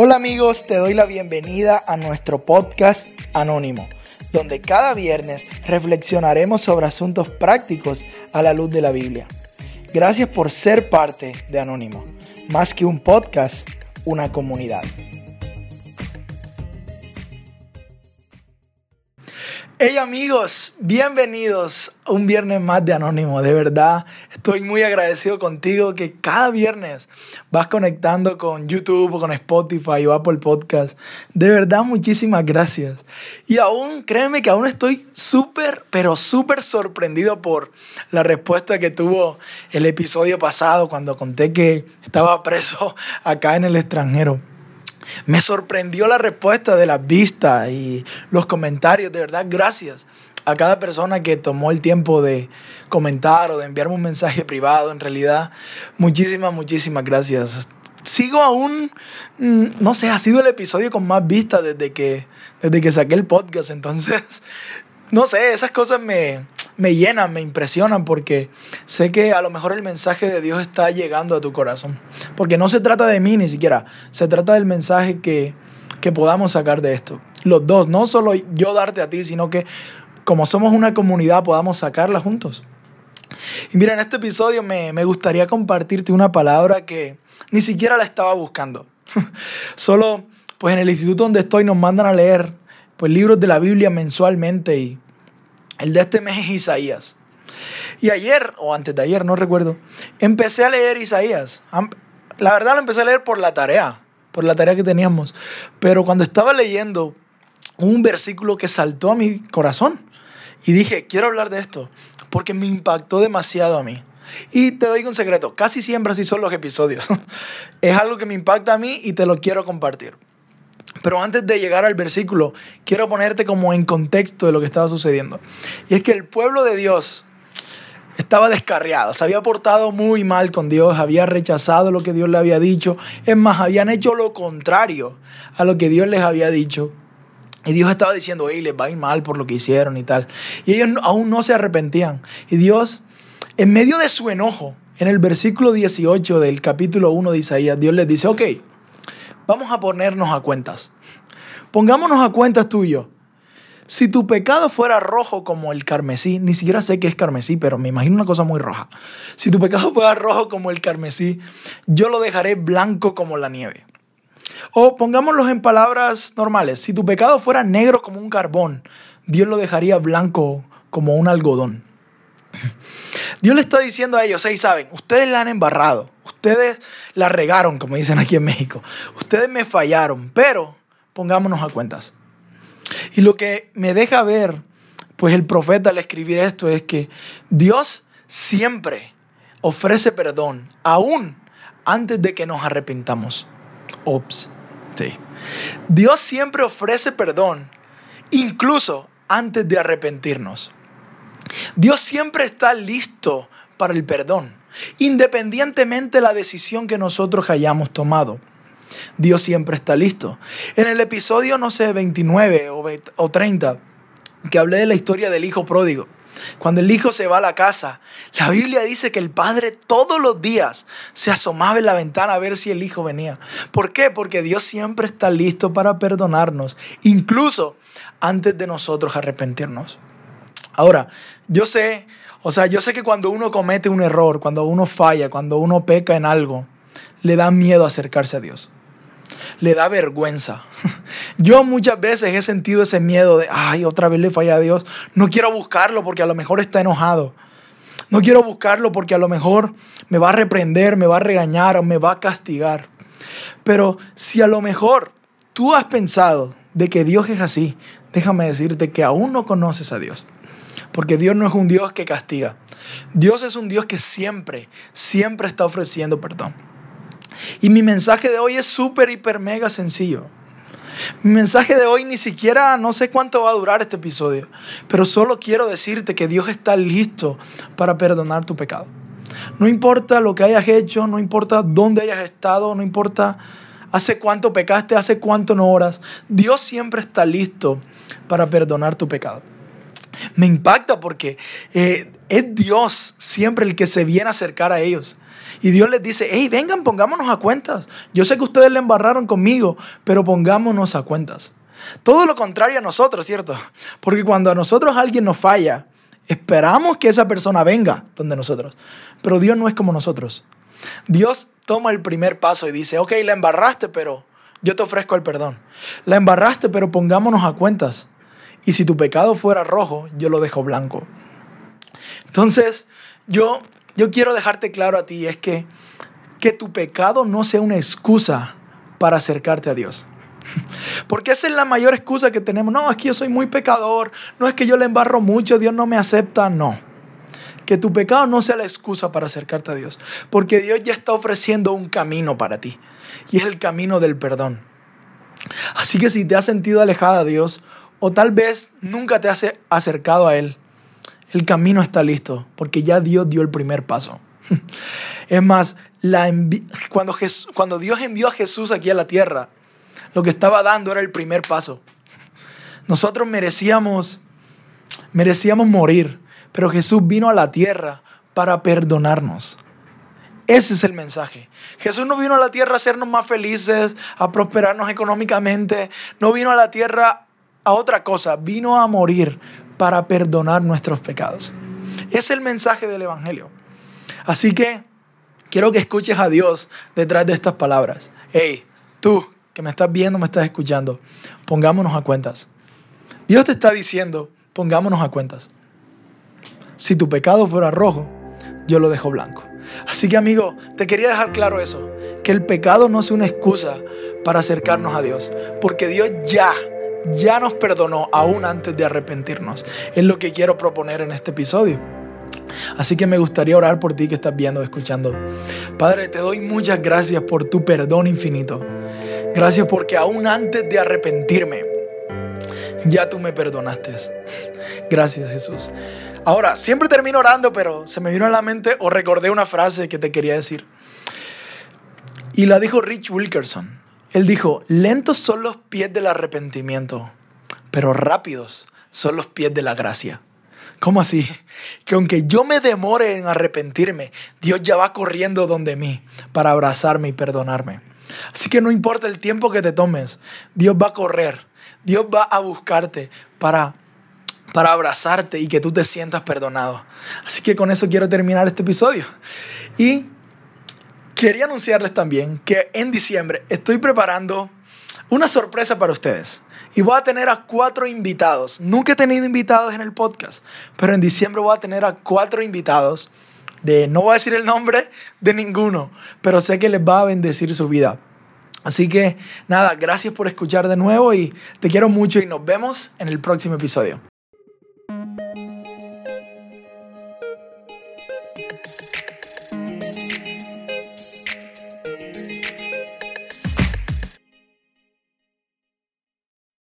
Hola amigos, te doy la bienvenida a nuestro podcast Anónimo, donde cada viernes reflexionaremos sobre asuntos prácticos a la luz de la Biblia. Gracias por ser parte de Anónimo, más que un podcast, una comunidad. Hey amigos, bienvenidos a un viernes más de Anónimo. De verdad, estoy muy agradecido contigo que cada viernes vas conectando con YouTube con Spotify o Apple Podcast. De verdad, muchísimas gracias. Y aún, créeme que aún estoy súper, pero súper sorprendido por la respuesta que tuvo el episodio pasado cuando conté que estaba preso acá en el extranjero. Me sorprendió la respuesta de las vistas y los comentarios. De verdad, gracias a cada persona que tomó el tiempo de comentar o de enviarme un mensaje privado. En realidad, muchísimas, muchísimas gracias. Sigo aún, mm, no sé, ha sido el episodio con más vistas desde que, desde que saqué el podcast. Entonces, no sé, esas cosas me, me llenan, me impresionan porque sé que a lo mejor el mensaje de Dios está llegando a tu corazón. Porque no se trata de mí ni siquiera, se trata del mensaje que, que podamos sacar de esto. Los dos, no solo yo darte a ti, sino que como somos una comunidad podamos sacarla juntos. Y mira, en este episodio me, me gustaría compartirte una palabra que ni siquiera la estaba buscando. Solo, pues en el instituto donde estoy nos mandan a leer pues libros de la Biblia mensualmente y el de este mes es Isaías. Y ayer, o antes de ayer, no recuerdo, empecé a leer Isaías. La verdad lo empecé a leer por la tarea, por la tarea que teníamos. Pero cuando estaba leyendo un versículo que saltó a mi corazón y dije, quiero hablar de esto, porque me impactó demasiado a mí. Y te doy un secreto, casi siempre así son los episodios. es algo que me impacta a mí y te lo quiero compartir. Pero antes de llegar al versículo, quiero ponerte como en contexto de lo que estaba sucediendo. Y es que el pueblo de Dios estaba descarriado, se había portado muy mal con Dios, había rechazado lo que Dios le había dicho. Es más, habían hecho lo contrario a lo que Dios les había dicho. Y Dios estaba diciendo, hey, les va a ir mal por lo que hicieron y tal. Y ellos aún no se arrepentían. Y Dios, en medio de su enojo, en el versículo 18 del capítulo 1 de Isaías, Dios les dice, ok, Vamos a ponernos a cuentas. Pongámonos a cuentas tú y yo. Si tu pecado fuera rojo como el carmesí, ni siquiera sé qué es carmesí, pero me imagino una cosa muy roja. Si tu pecado fuera rojo como el carmesí, yo lo dejaré blanco como la nieve. O pongámoslo en palabras normales. Si tu pecado fuera negro como un carbón, Dios lo dejaría blanco como un algodón. Dios le está diciendo a ellos, hey, saben, ustedes la han embarrado, ustedes la regaron, como dicen aquí en México, ustedes me fallaron, pero pongámonos a cuentas. Y lo que me deja ver, pues el profeta al escribir esto es que Dios siempre ofrece perdón, aún antes de que nos arrepintamos. Ops, sí. Dios siempre ofrece perdón, incluso antes de arrepentirnos. Dios siempre está listo para el perdón, independientemente de la decisión que nosotros hayamos tomado. Dios siempre está listo. En el episodio, no sé, 29 o 30, que hablé de la historia del hijo pródigo, cuando el hijo se va a la casa, la Biblia dice que el padre todos los días se asomaba en la ventana a ver si el hijo venía. ¿Por qué? Porque Dios siempre está listo para perdonarnos, incluso antes de nosotros arrepentirnos. Ahora, yo sé, o sea, yo sé que cuando uno comete un error, cuando uno falla, cuando uno peca en algo, le da miedo acercarse a Dios. Le da vergüenza. Yo muchas veces he sentido ese miedo de, ay, otra vez le falla a Dios. No quiero buscarlo porque a lo mejor está enojado. No quiero buscarlo porque a lo mejor me va a reprender, me va a regañar o me va a castigar. Pero si a lo mejor tú has pensado de que Dios es así, déjame decirte que aún no conoces a Dios. Porque Dios no es un Dios que castiga. Dios es un Dios que siempre, siempre está ofreciendo perdón. Y mi mensaje de hoy es súper, hiper, mega sencillo. Mi mensaje de hoy ni siquiera, no sé cuánto va a durar este episodio, pero solo quiero decirte que Dios está listo para perdonar tu pecado. No importa lo que hayas hecho, no importa dónde hayas estado, no importa hace cuánto pecaste, hace cuánto no oras, Dios siempre está listo para perdonar tu pecado me impacta porque eh, es Dios siempre el que se viene a acercar a ellos. Y Dios les dice, hey, vengan, pongámonos a cuentas. Yo sé que ustedes le embarraron conmigo, pero pongámonos a cuentas. Todo lo contrario a nosotros, ¿cierto? Porque cuando a nosotros alguien nos falla, esperamos que esa persona venga donde nosotros. Pero Dios no es como nosotros. Dios toma el primer paso y dice, ok, la embarraste, pero yo te ofrezco el perdón. La embarraste, pero pongámonos a cuentas. Y si tu pecado fuera rojo, yo lo dejo blanco. Entonces, yo, yo quiero dejarte claro a ti, es que, que tu pecado no sea una excusa para acercarte a Dios. Porque esa es la mayor excusa que tenemos. No, es que yo soy muy pecador. No es que yo le embarro mucho, Dios no me acepta. No. Que tu pecado no sea la excusa para acercarte a Dios. Porque Dios ya está ofreciendo un camino para ti. Y es el camino del perdón. Así que si te has sentido alejada de Dios o tal vez nunca te has acercado a Él, el camino está listo porque ya Dios dio el primer paso. Es más, cuando, cuando Dios envió a Jesús aquí a la tierra, lo que estaba dando era el primer paso. Nosotros merecíamos, merecíamos morir, pero Jesús vino a la tierra para perdonarnos. Ese es el mensaje. Jesús no vino a la tierra a hacernos más felices, a prosperarnos económicamente. No vino a la tierra a otra cosa. Vino a morir para perdonar nuestros pecados. Es el mensaje del Evangelio. Así que quiero que escuches a Dios detrás de estas palabras. Hey, tú que me estás viendo, me estás escuchando, pongámonos a cuentas. Dios te está diciendo, pongámonos a cuentas. Si tu pecado fuera rojo, yo lo dejo blanco. Así que amigo, te quería dejar claro eso, que el pecado no es una excusa para acercarnos a Dios, porque Dios ya, ya nos perdonó aún antes de arrepentirnos. Es lo que quiero proponer en este episodio. Así que me gustaría orar por ti que estás viendo, escuchando. Padre, te doy muchas gracias por tu perdón infinito. Gracias porque aún antes de arrepentirme, ya tú me perdonaste. Gracias Jesús. Ahora, siempre termino orando, pero se me vino a la mente o recordé una frase que te quería decir. Y la dijo Rich Wilkerson. Él dijo, lentos son los pies del arrepentimiento, pero rápidos son los pies de la gracia. ¿Cómo así? Que aunque yo me demore en arrepentirme, Dios ya va corriendo donde mí para abrazarme y perdonarme. Así que no importa el tiempo que te tomes, Dios va a correr, Dios va a buscarte para, para abrazarte y que tú te sientas perdonado. Así que con eso quiero terminar este episodio. Y quería anunciarles también que en diciembre estoy preparando una sorpresa para ustedes. Y voy a tener a cuatro invitados. Nunca he tenido invitados en el podcast, pero en diciembre voy a tener a cuatro invitados de, no voy a decir el nombre de ninguno, pero sé que les va a bendecir su vida. Así que nada, gracias por escuchar de nuevo y te quiero mucho y nos vemos en el próximo episodio.